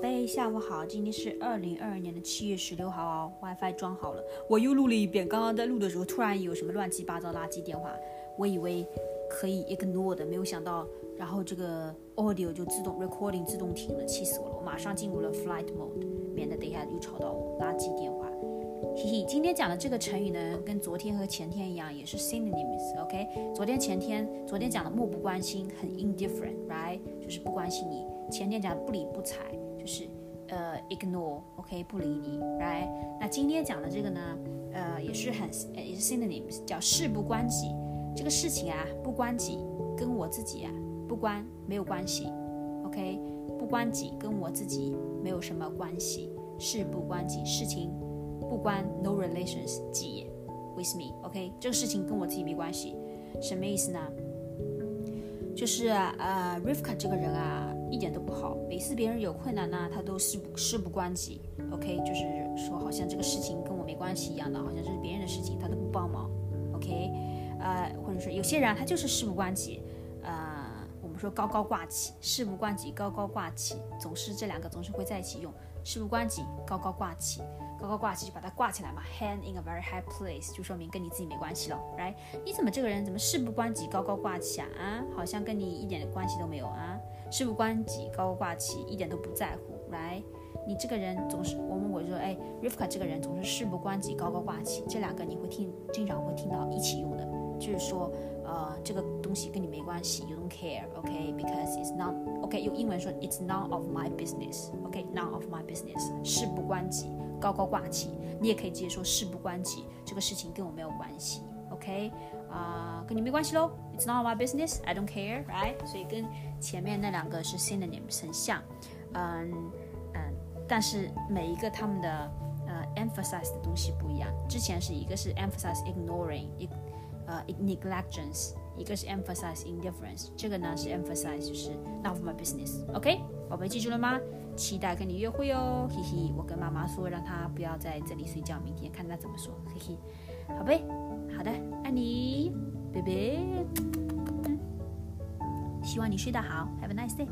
贝，下午好，今天是二零二二年的七月十六号哦，WiFi 装好了，我又录了一遍。刚刚在录的时候，突然有什么乱七八糟垃圾电话，我以为可以 ignore 的，没有想到，然后这个 audio 就自动 recording 自动停了，气死我了！我马上进入了 flight mode，免得等一下又吵到我垃圾电话。嘿嘿，今天讲的这个成语呢，跟昨天和前天一样，也是 synonyms，OK？昨天前天，昨天讲的漠不关心，很 indifferent，right？就是不关心你。前天讲的不理不睬，就是呃 ignore，OK？不理你，right？那今天讲的这个呢，呃，也是很也是 synonyms，叫事不关己。这个事情啊，不关己，跟我自己啊不关，没有关系，OK？不关己，跟我自己没有什么关系，事不关己，事情。不关 no relations 己 with me，OK，这个事情跟我自己没关系，什么意思呢？就是呃，Rivka 这个人啊，一点都不好，每次别人有困难呢，他都事不事不关己，OK，就是说好像这个事情跟我没关系一样的，好像这是别人的事情，他都不帮忙，OK，呃，或者说有些人他就是事不关己，呃，我们说高高挂起，事不关己高高挂起，总是这两个总是会在一起用，事不关己高高挂起。高高挂起就把它挂起来嘛，hand in a very high place 就说明跟你自己没关系了，right？你怎么这个人怎么事不关己高高挂起啊？啊，好像跟你一点关系都没有啊？事不关己高高挂起，一点都不在乎，right？你这个人总是我们我说哎，Rivka 这个人总是事不关己高高挂起，这两个你会听经常会听到一起用的，就是说呃这个东西跟你没关系，you don't care，OK？Because it's not OK，用英文说 it's none of my business，OK？None of my business，事不关己。高高挂起，你也可以直接说事不关己，这个事情跟我没有关系，OK？啊，跟你没关系喽，It's none of my business, I don't care, right？所以跟前面那两个是 synonyms 很像，嗯嗯，但是每一个他们的呃 emphasize 的东西不一样。之前是一个是 emphasize ignoring，一呃 neglectance，一个是 emphasize indifference，这个呢是 emphasize 就是 not my business，OK？宝贝记住了吗？期待跟你约会哦，嘿嘿！我跟妈妈说，让她不要在这里睡觉，明天看她怎么说，嘿嘿。好呗，好的，爱你，拜拜。希望你睡得好，Have a nice day。